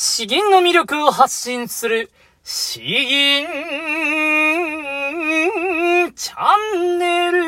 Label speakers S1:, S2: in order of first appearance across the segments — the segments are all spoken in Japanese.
S1: 詩吟の魅力を発信する、詩吟チャンネル。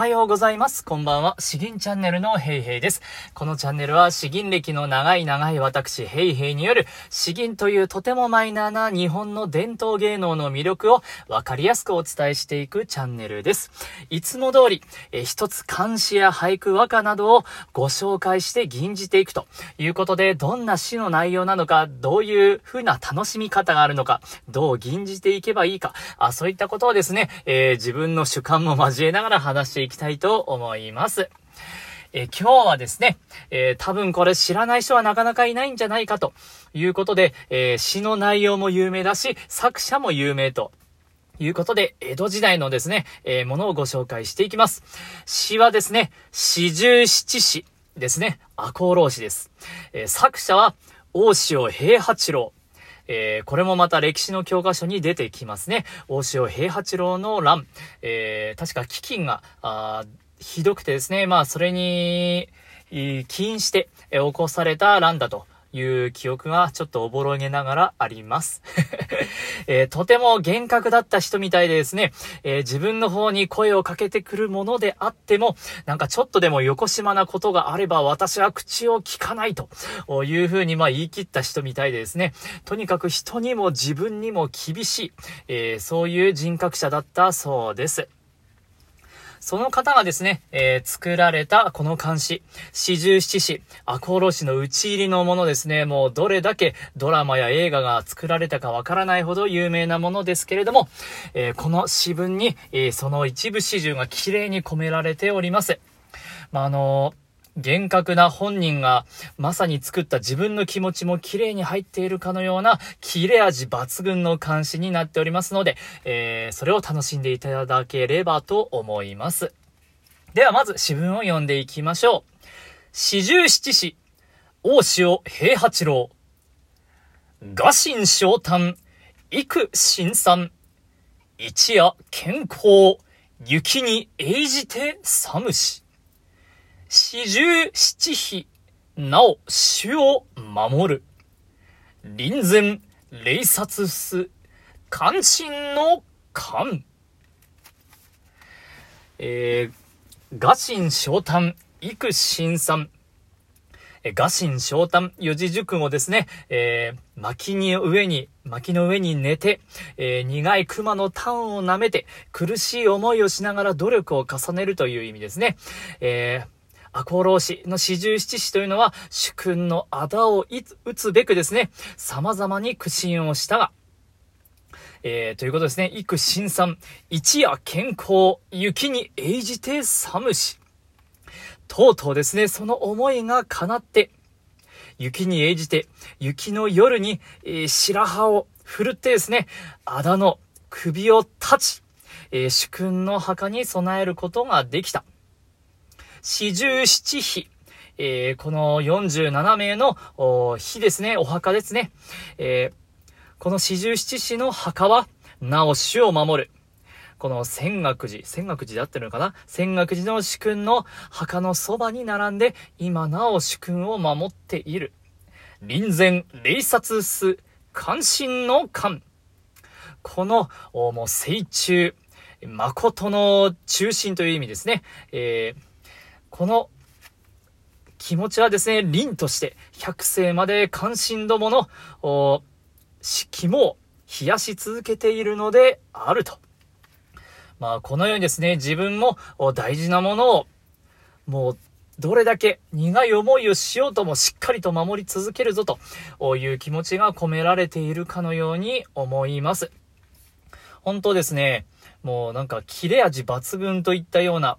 S1: おはようございます。こんばんは。詩吟チャンネルのヘイヘイです。このチャンネルは詩吟歴の長い長い私ヘイヘイによる詩吟というとてもマイナーな日本の伝統芸能の魅力をわかりやすくお伝えしていくチャンネルです。いつも通り、え一つ漢詩や俳句和歌などをご紹介して吟じていくということで、どんな詩の内容なのか、どういう風な楽しみ方があるのか、どう吟じていけばいいか、あそういったことをですね、えー、自分の主観も交えながら話していきたいと思います。え今日はですね、えー、多分これ知らない人はなかなかいないんじゃないかということで、えー、詩の内容も有名だし、作者も有名ということで、江戸時代のですね、えー、ものをご紹介していきます。詩はですね、四十七詩ですね、赤穂浪詩です。えー、作者は、大塩平八郎。えー、これもまた歴史の教科書に出てきますね。大塩平八郎の乱。えー、確か飢饉が、あひどくてですね、まあ、それに、起因して、え起こされた乱だという記憶がちょっとおぼろげながらあります。えー、とても厳格だった人みたいでですね、えー、自分の方に声をかけてくるものであっても、なんかちょっとでも横島なことがあれば私は口を聞かないというふうにまあ言い切った人みたいでですね、とにかく人にも自分にも厳しい、えー、そういう人格者だったそうです。その方がですね、えー、作られたこの漢詩、四十七詩、赤穂浪士の打ち入りのものですね、もうどれだけドラマや映画が作られたかわからないほど有名なものですけれども、えー、この詩文に、えー、その一部始終が綺麗に込められております。まあ、あの厳格な本人がまさに作った自分の気持ちも綺麗に入っているかのような切れ味抜群の監視になっておりますので、えー、それを楽しんでいただければと思います。ではまず詩文を読んでいきましょう。四十七士、大塩平八郎。画心昇誕、幾新参。一夜健康、雪に栄じて寒し。四十七日、なお主を守る。臨前、霊殺す、関心の関。えー、ガシン昇誕、幾新参。え、ガシン昇誕、四字熟語ですね。えー、薪に上に、薪の上に寝て、えー、苦い熊の炭を舐めて、苦しい思いをしながら努力を重ねるという意味ですね。えー赤穂浪士の四十七士というのは、主君のあだを打つべくですね、様々に苦心をしたが、えー、ということですね、幾新参、一夜健康、雪に栄じて寒し。とうとうですね、その思いが叶って、雪に栄じて、雪の夜に、えー、白羽を振るってですね、あだの首を立ち、えー、主君の墓に備えることができた。四十七日。えー、この47名の日ですね、お墓ですね。えー、この四十七士の墓は、なお死を守る。この千岳寺、千岳寺で合ってるのかな？千岳寺の主君の墓のそばに並んで、今なお主君を守っている。臨前、霊殺す、関心の関。この、もう、聖中、誠の中心という意味ですね。えーこの気持ちはですね、凛として、百世まで関心どもの、お肝を冷やし続けているのであると。まあ、このようにですね、自分も大事なものを、もう、どれだけ苦い思いをしようともしっかりと守り続けるぞという気持ちが込められているかのように思います。本当ですね、もうなんか切れ味抜群といったような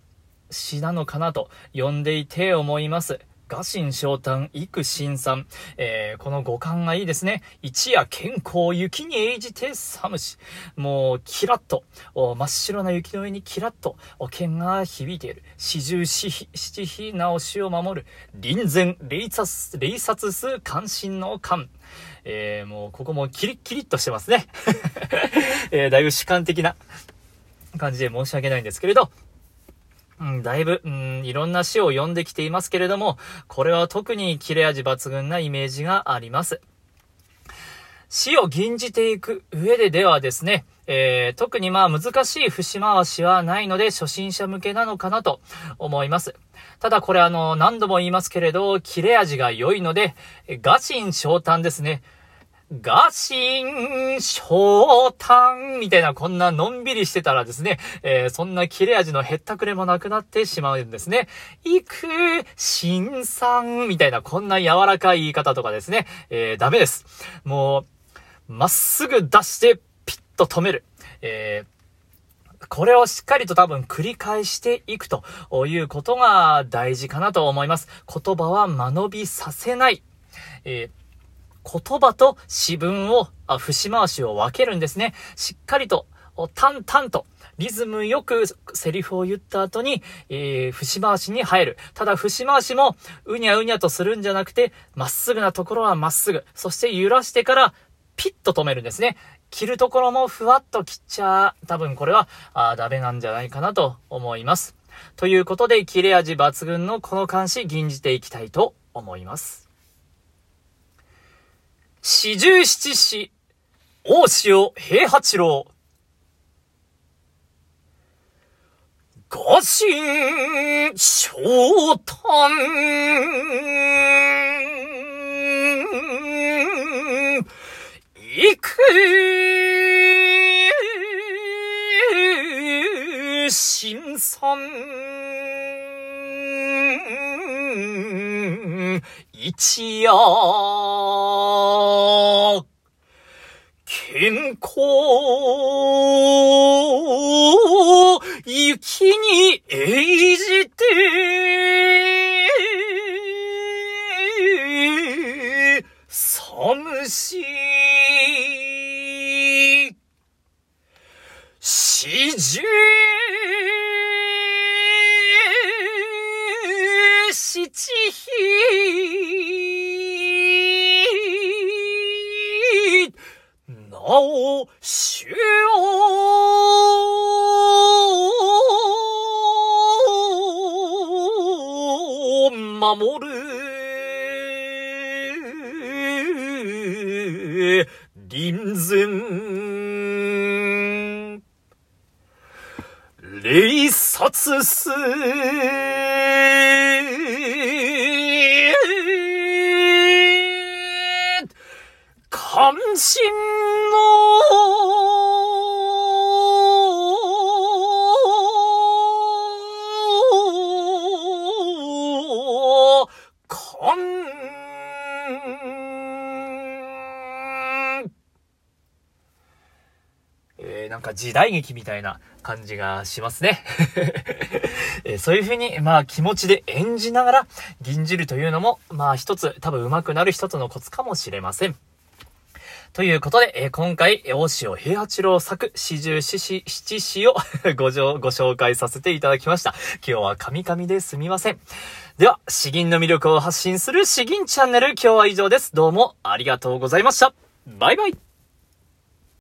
S1: 詩なのかなと呼んでいて思います。画心昇誕、幾新参。えー、この五感がいいですね。一夜健康、雪に栄じて寒し。もう、キラッと、真っ白な雪の上にキラッと、お剣が響いている。四十七日、直しを守る。臨前、霊殺、霊殺す、関心の感。えー、もう、ここもキリッキリッとしてますね。えー、だいぶ主観的な感じで申し訳ないんですけれど、うん、だいぶ、うん、いろんな詩を読んできていますけれども、これは特に切れ味抜群なイメージがあります。死を吟じていく上でではですね、えー、特にまあ難しい節回しはないので初心者向けなのかなと思います。ただこれあの何度も言いますけれど、切れ味が良いので、ガチン昇胆ですね。ガシン、昇胆みたいなこんなのんびりしてたらですね、えー、そんな切れ味のへったくれもなくなってしまうんですね。行く、新酸みたいなこんな柔らかい言い方とかですね、えー、ダメです。もう、まっすぐ出してピッと止める。えー、これをしっかりと多分繰り返していくということが大事かなと思います。言葉は間延びさせない。えー言葉と詩文を、あ、節回しを分けるんですね。しっかりと、淡々と、リズムよくセリフを言った後に、えー、節回しに入る。ただ、節回しも、うにゃうにゃとするんじゃなくて、まっすぐなところはまっすぐ。そして揺らしてから、ピッと止めるんですね。切るところもふわっと切っちゃ、多分これは、あダメなんじゃないかなと思います。ということで、切れ味抜群のこの漢詩、吟じていきたいと思います。四十七士、大塩平八郎。五神昇胆。行く、新さ一夜、寒しい、四十七日、なお、主を守る。臨前。霊殺す。関心のなんか時代劇みたいな感じがしますね。え、そういう風に、まあ気持ちで演じながら吟じるというのも、まあ一つ多分上手くなる一つのコツかもしれません。ということで、え、今回、大塩平八郎作、四十四四七四を ごご紹介させていただきました。今日は神々ですみません。では、詩吟の魅力を発信する詩吟チャンネル、今日は以上です。どうもありがとうございました。バイバイ